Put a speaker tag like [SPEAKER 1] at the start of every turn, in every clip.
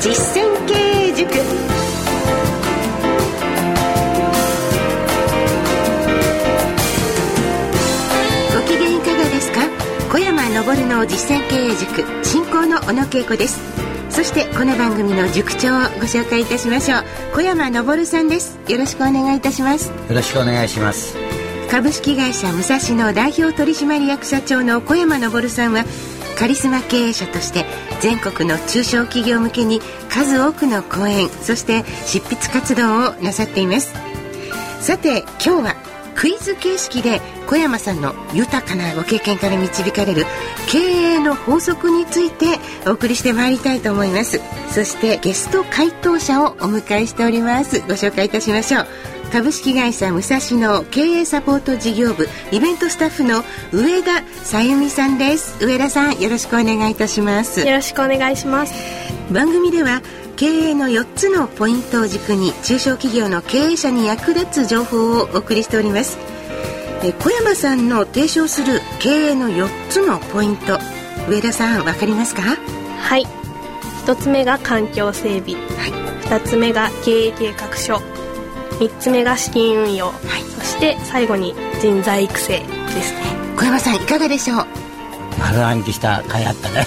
[SPEAKER 1] 実践経営塾。ご機嫌いかがですか？小山昇の実践経営塾進行の小野恵子です。そしてこの番組の塾長をご紹介いたしましょう。小山昇さんです。よろしくお願いいたします。
[SPEAKER 2] よろしくお願いします。
[SPEAKER 1] 株式会社武蔵野代表取締役社長の小山昇さんはカリスマ経営者として全国の中小企業向けに数多くの講演そして執筆活動をなさっています。さて今日はクイズ形式で小山さんの豊かなご経験から導かれる経営の法則についてお送りしてまいりたいと思います。そしてゲスト回答者をお迎えしております。ご紹介いたしましょう。株式会社武蔵野経営サポート事業部イベントスタッフの上田さゆみさんです。上田さんよろしくお願いいたします。
[SPEAKER 3] よろしくお願いします。
[SPEAKER 1] 番組では経営の4つのポイントを軸に中小企業の経営者に役立つ情報をお送りしております。え小山さんの提唱する経営の4つのポイント上田さん分かりますか？
[SPEAKER 3] はい。1つ目が環境整備、はい、2つ目が経営計画書3つ目が資金運用、はい、そして最後に人材育成ですね
[SPEAKER 1] 小山さんいかがでしょう
[SPEAKER 2] 丸暗記した甲斐あったね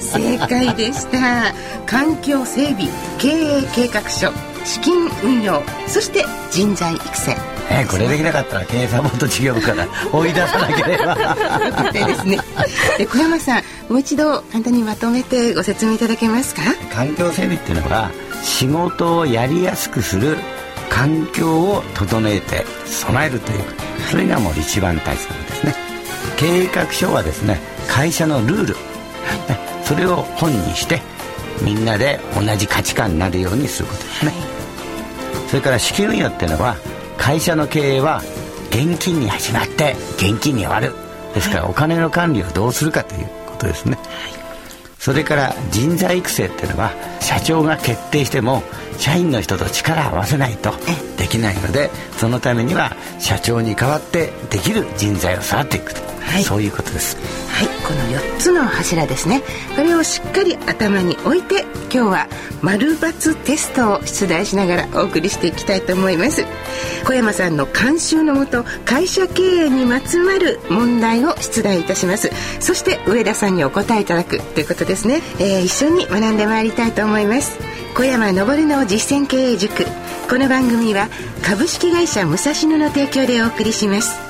[SPEAKER 1] 正解でした環境整備経営計画書資金運用そして人材育成
[SPEAKER 2] えこれできなかったら経営サポート事業部から追い出さなければ
[SPEAKER 1] ですねで小山さんもう一度簡単にまとめてご説明いただけますか
[SPEAKER 2] 環境整備っていうのは仕事をやりやすくする環境を整えて備えるというそれがもう一番大切ですね。計画書はですね会社のルール。それを本にしてみんなで同じ価値観になるようにすることですね、それから資金運用っていうのは会社の経営は現金に始まって現金に終わる。ですからお金の管理をどうするかということですね、それから人材育成っていうのは社長が決定しても社員の人と力を合わせないとできないのでそのためには社長に代わってできる人材を育っていくと、はい、そういうことです。
[SPEAKER 1] はい。この4つの柱ですね。これをしっかり頭に置いて今日は丸×テストを出題しながらお送りしていきたいと思います。小山さんの監修のもと会社経営にまつわる問題を出題いたします。そして上田さんにお答えいただくということですね、えー、一緒に学んでまいりたいと思います。小山昇の実践経営塾。この番組は株式会社武蔵野の提供でお送りします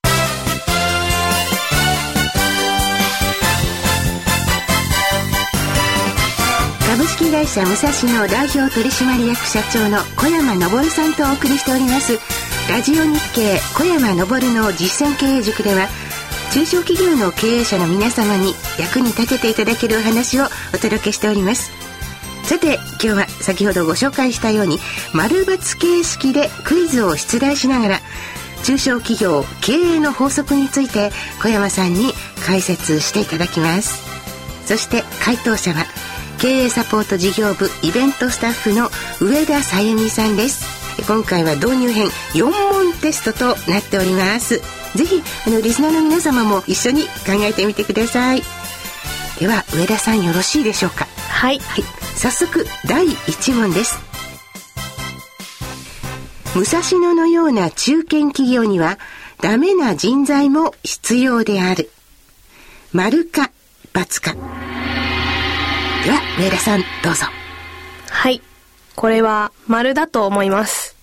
[SPEAKER 1] 株式会社武蔵野代表取締役社長の小山昇さんとお送りしております。ラジオ日経小山昇の実践経営塾では中小企業の経営者の皆様に役に立てていただけるお話をお届けしております。さて今日は先ほどご紹介したように丸抜形式でクイズを出題しながら中小企業経営の法則について小山さんに解説していただきます。そして回答者は経営サポート事業部イベントスタッフの上田さゆみさんです。今回は導入編4問テストとなっております。ぜひあのリスナーの皆様も一緒に考えてみてください。では上田さんよろしいでしょうか？
[SPEAKER 3] はい、はい、
[SPEAKER 1] 早速第1問です。武蔵野のような中堅企業にはダメな人材も必要である。丸か×かでは、上田さん、どうぞ。
[SPEAKER 3] はい。これは、丸だと思います。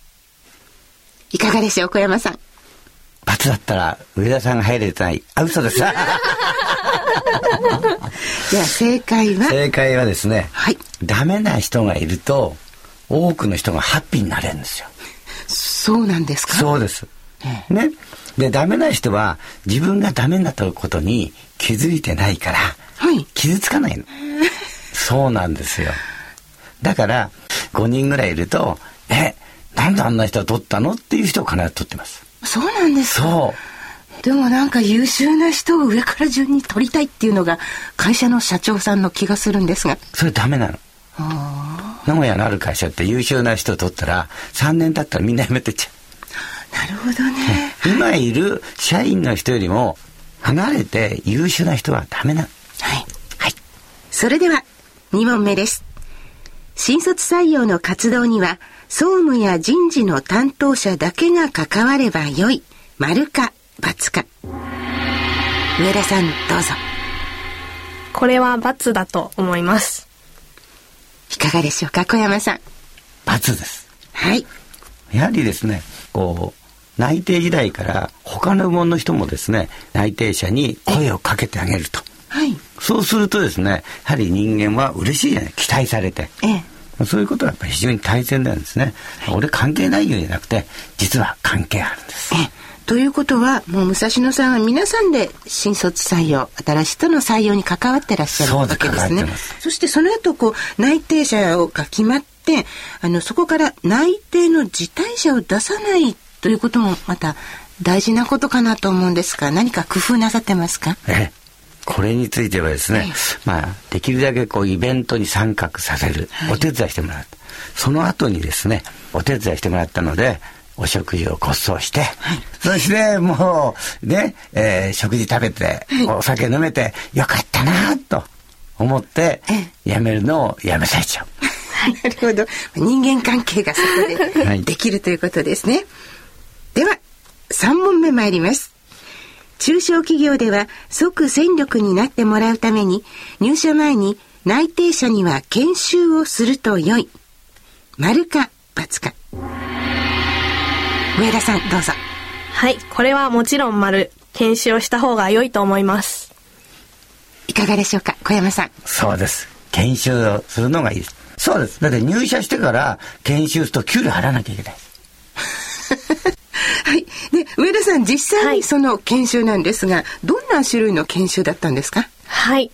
[SPEAKER 1] いかがでしょう、小山さん。
[SPEAKER 2] 罰だったら、上田さんが入れてない。あ、嘘です。じゃ
[SPEAKER 1] あ、正解は？
[SPEAKER 2] 正解はですね、はい。ダメな人がいると、多くの人がハッピーになれるんですよ。
[SPEAKER 1] そうなんですか？
[SPEAKER 2] そうです。ええ、ね。で、ダメな人は、自分がダメなことに気づいてないから、はい、傷つかないの。そうなんですよ。だから、5人ぐらいいると、え、ななんであんな人は取ったのっていう人を必ず取ってます。
[SPEAKER 1] そうなんですか？
[SPEAKER 2] そう。
[SPEAKER 1] でもなんか優秀な人を上から順に取りたいっていうのが会社の社長さんの気がするんですが。
[SPEAKER 2] それダメなの。名古屋のある会社って優秀な人を取ったら3年経ったらみんな辞めてっちゃ
[SPEAKER 1] なるほどね。
[SPEAKER 2] う。今いる社員の人よりも離れて優秀な人はダメなの。
[SPEAKER 1] はい。
[SPEAKER 2] はい。
[SPEAKER 1] それでは2問目です。新卒採用の活動には総務や人事の担当者だけが関わればよい。丸か×か。上田さんどうぞ。
[SPEAKER 3] これは×だと思います。
[SPEAKER 1] いかがでしょうか小山さん。
[SPEAKER 2] 罰です。
[SPEAKER 1] はい。
[SPEAKER 2] やはりですね、こう、内定時代から他の部門の人もですね、内定者に声をかけてあげると。
[SPEAKER 1] はい。
[SPEAKER 2] そうするとですね、やはり人間は嬉しいじゃない、期待されて。
[SPEAKER 1] ええ。
[SPEAKER 2] そういうことはやっぱり非常に大切なんですね。俺関係ないよじゃなくて、実は関係あるんです。
[SPEAKER 1] えということはもう武蔵野さんは皆さんで新卒採用新しい人の採用に関わってらっしゃるわけですねそしてその後こう内定者が決まってあのそこから内定の辞退者を出さないということもまた大事なことかなと思うんですが何か工夫なさってますか？
[SPEAKER 2] ええこれについてはですね、まあ、できるだけこうイベントに参画させる、お手伝いしてもらう。その後にですね、お手伝いしてもらったので、お食事をご馳走して、そしてもうね、えー食事食べて、お酒飲めてよかったなと思って、やめるのをやめさせちゃう。
[SPEAKER 1] なるほど。人間関係がそこ
[SPEAKER 2] はい。
[SPEAKER 1] でできるということですね、では3問目参ります中小企業では即戦力になってもらうために入社前に内定者には研修をすると良い丸か×か上田さんどうぞ
[SPEAKER 3] はい、これはもちろん丸。研修をした方が良いと思います。
[SPEAKER 1] いかがでしょうか小山さん
[SPEAKER 2] そうです。研修をするのがいいです。そうです。だって入社してから研修すると給料払わなきゃいけない。
[SPEAKER 1] はい。で上田さん実際
[SPEAKER 3] はい。
[SPEAKER 1] にその研修なんですが、どんな種類の研修だったんですか？
[SPEAKER 3] はい。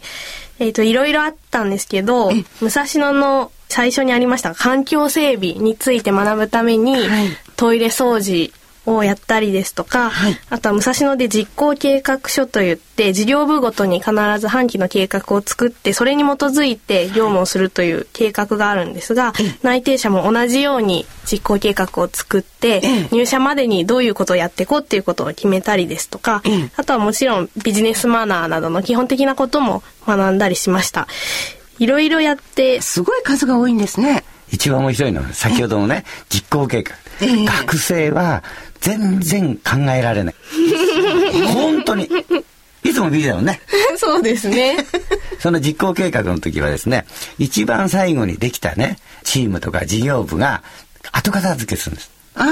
[SPEAKER 3] えっ、と、いろいろあったんですけど、武蔵野の最初にありました環境整備について学ぶために、
[SPEAKER 1] はい。
[SPEAKER 3] トイレ掃除をやったりですとか、
[SPEAKER 1] はい。
[SPEAKER 3] あとは武蔵野で実行計画書といって事業部ごとに必ず半期の計画を作ってそれに基づいて業務をするという計画があるんですが、内定者も同じように実行計画を作って、
[SPEAKER 1] ええ。
[SPEAKER 3] 入社までにどういうことをやっていこうっていうことを決めたりですとか、
[SPEAKER 1] ええ。
[SPEAKER 3] あとはもちろんビジネスマナーなどの基本的なことも学んだりしました。いろいろやって、
[SPEAKER 1] すごい数が多いんですね。
[SPEAKER 2] 一番面白いのは先ほどのね実行計画、
[SPEAKER 1] ええ。
[SPEAKER 2] 学生は全然考えられない。本当に。いつもビジだもんね。
[SPEAKER 3] そうですね。
[SPEAKER 2] その実行計画の時はですね一番最後にできたねチームとか事業部が後片付けするんです。
[SPEAKER 1] ああ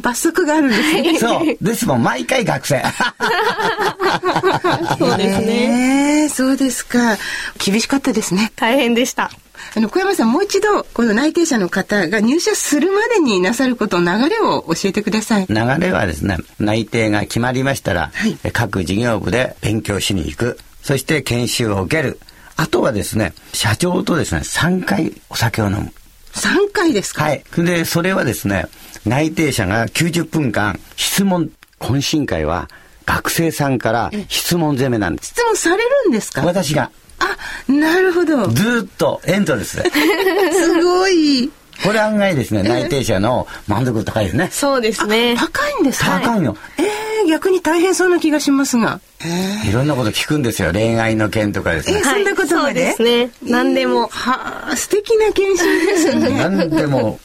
[SPEAKER 1] 罰則があるんですね。
[SPEAKER 2] そう。ですもん毎回学生。
[SPEAKER 3] そうですね。
[SPEAKER 1] えー。そうですか。厳しかったですね。
[SPEAKER 3] 大変でした。
[SPEAKER 1] あの小山さんもう一度この内定者の方が入社するまでになさることの流れを教えてください。
[SPEAKER 2] 流れはですね内定が決まりましたら、
[SPEAKER 1] はい。
[SPEAKER 2] え各事業部で勉強しに行く。そして研修を受ける。あとはですね社長とですね3回お酒を飲む。
[SPEAKER 1] 3回ですか？
[SPEAKER 2] はい。で、それはですね、内定者が90分間質問、懇親会は学生さんから質問攻めなんです。
[SPEAKER 1] 質問されるんですか？
[SPEAKER 2] 私が
[SPEAKER 1] あなるほど
[SPEAKER 2] ずーっとエントレスで。
[SPEAKER 1] すごい
[SPEAKER 2] これ案外ですね、内定者の満足度高いですね。
[SPEAKER 3] そうですね。
[SPEAKER 1] 高いんですか？
[SPEAKER 2] 高いの。
[SPEAKER 1] えー、逆に大変そうな気がしますがえー
[SPEAKER 2] いろんなこと聞くんですよ。恋愛の件とかですね。
[SPEAKER 1] えそんなことまで？
[SPEAKER 3] そうですね。何でも。
[SPEAKER 1] はあ素敵な研修ですね
[SPEAKER 2] 何でも、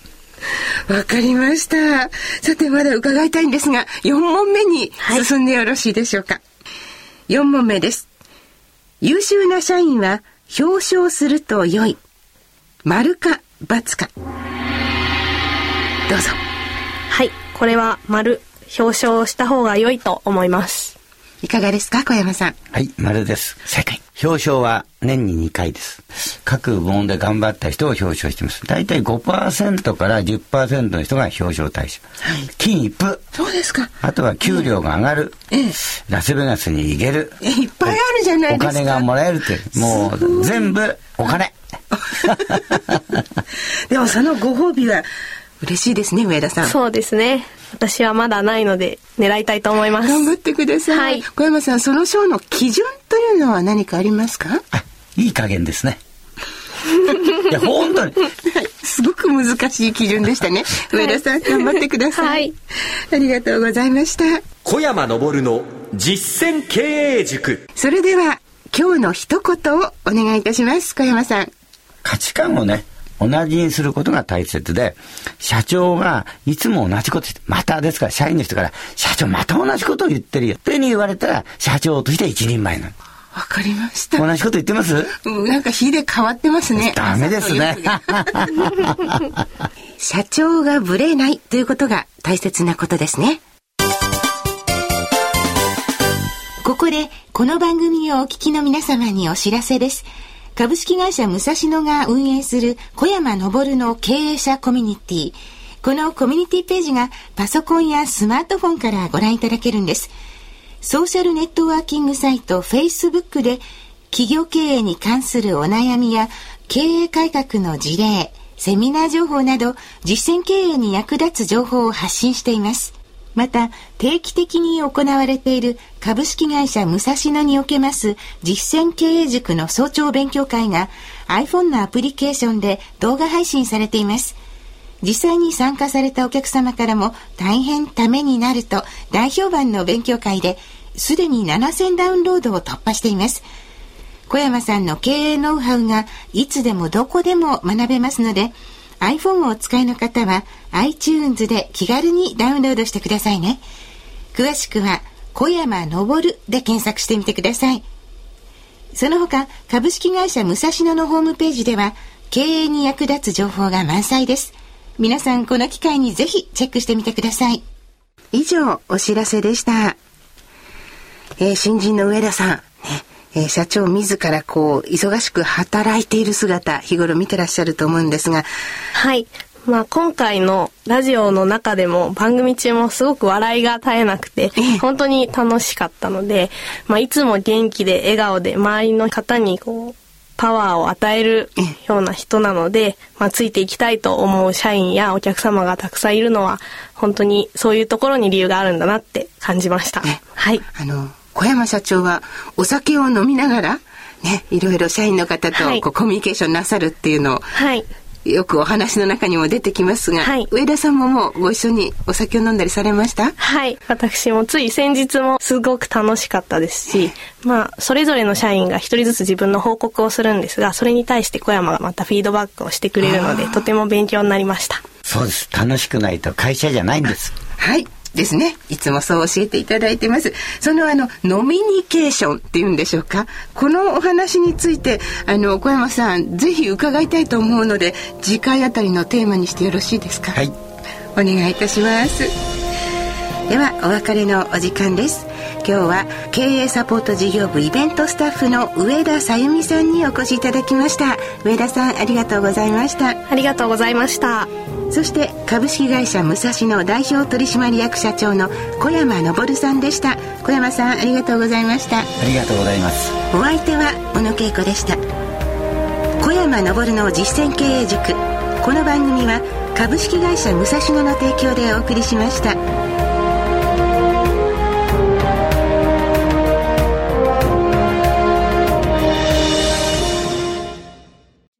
[SPEAKER 1] わかりました。さて、まだ伺いたいんですが、4問目に進んでよろしいでしょうか？4問目です。優秀な社員は表彰すると良い。丸か×か。どうぞ。
[SPEAKER 3] はい。これは丸。表彰した方が良いと思います。
[SPEAKER 1] いかがですか、小山さん。
[SPEAKER 2] はい、丸です。正解。表彰は年に2回です。各部門で頑張った人を表彰しています。大体5%から10%の人が表彰対象。金一封。
[SPEAKER 1] そうですか。
[SPEAKER 2] あとは給料が上がる。
[SPEAKER 1] ええ
[SPEAKER 2] ラスベガスに行ける。
[SPEAKER 1] えいっぱいあるじゃない
[SPEAKER 2] お
[SPEAKER 1] ですか。
[SPEAKER 2] 金がもらえるって、もう全部お金。
[SPEAKER 1] でもそのご褒美は、嬉しいですね、上田さん。
[SPEAKER 3] そうですね。私はまだないので、狙いたいと思います。
[SPEAKER 1] 頑張ってください。
[SPEAKER 3] はい
[SPEAKER 1] 小山さん、その賞の基準というのは何かありますか？
[SPEAKER 2] あいい加減ですね いや本当に
[SPEAKER 1] はい。すごく難しい基準でしたね。上田さん、頑張ってください。
[SPEAKER 3] はい
[SPEAKER 1] ありがとうございました。
[SPEAKER 4] 小山昇の実践経営塾
[SPEAKER 1] それでは、今日の一言をお願いいたします。小山さん。
[SPEAKER 2] 価値観をね同じにすることが大切で社長がいつも同じことまたですから社員の人から社長また同じことを言ってるよってに言われたら社長として一人前なの
[SPEAKER 1] わかりました。
[SPEAKER 2] 同じこと言ってます？
[SPEAKER 1] うんなんか日で変わってますね。
[SPEAKER 2] ダメですね
[SPEAKER 1] 社長がぶれないということが大切なことですね。ここで、この番組をお聞きの皆様にお知らせです。株式会社武蔵野が運営する小山昇の経営者コミュニティ。このコミュニティページがパソコンやスマートフォンからご覧いただけるんです。ソーシャルネットワーキングサイト Facebook で企業経営に関するお悩みや経営改革の事例、セミナー情報など実践経営に役立つ情報を発信しています。また、定期的に行われている株式会社武蔵野におけます実践経営塾の早朝勉強会が iPhone のアプリケーションで動画配信されています。実際に参加されたお客様からも大変ためになると大評判の勉強会ですでに7000ダウンロードを突破しています。小山さんの経営ノウハウがいつでもどこでも学べますので iPhone をお使いの方は iTunes で気軽にダウンロードしてくださいね。詳しくは小山昇で検索してみてください。その他、株式会社武蔵野のホームページでは、経営に役立つ情報が満載です。皆さん、この機会にぜひチェックしてみてください。以上、お知らせでした。えー新人の上田さん、えー社長自らこう、忙しく働いている姿、日頃見てらっしゃると思うんですが、
[SPEAKER 3] はい。まあ今回のラジオの中でも番組中もすごく笑いが絶えなくて
[SPEAKER 1] ええ
[SPEAKER 3] 本当に楽しかったので、まあいつも元気で笑顔で周りの方にこうパワーを与えるような人なので、まあついていきたいと思う社員やお客様がたくさんいるのは本当にそういうところに理由があるんだなって感じました。
[SPEAKER 1] ね
[SPEAKER 3] はい。
[SPEAKER 1] あの、小山社長はお酒を飲みながら、ね、いろいろ社員の方と
[SPEAKER 3] はい
[SPEAKER 1] こうコミュニケーションなさるっていうのを、
[SPEAKER 3] はい。
[SPEAKER 1] よくお話の中にも出てきますが、
[SPEAKER 3] はい
[SPEAKER 1] 上田さんももうご一緒にお酒を飲んだりされました？
[SPEAKER 3] はい。私もつい先日もすごく楽しかったですし、まあ、それぞれの社員が一人ずつ自分の報告をするんですが、それに対して小山がまたフィードバックをしてくれるので、とても勉強になりました。
[SPEAKER 2] そうです楽しくないと会社じゃないんです
[SPEAKER 1] はい。ですね。いつもそう教えていただいてます。そのあの、ノミニケーションっていうんでしょうか？このお話について、あの、小山さん、ぜひ伺いたいと思うので、次回あたりのテーマにしてよろしいですか？
[SPEAKER 2] はい
[SPEAKER 1] お願いいたしますではお別れのお時間です今日は経営サポート事業部イベントスタッフの上田さゆみさんにお越しいただきました上田さんありがとうございました
[SPEAKER 3] ありがとうございました。
[SPEAKER 1] そして株式会社武蔵野代表取締役社長の小山昇さんでした。小山さんありがとうございました。
[SPEAKER 2] ありがとうございます。
[SPEAKER 1] お相手は小野恵子でした。小山昇の実践経営塾。この番組は株式会社武蔵野の提供でお送りしました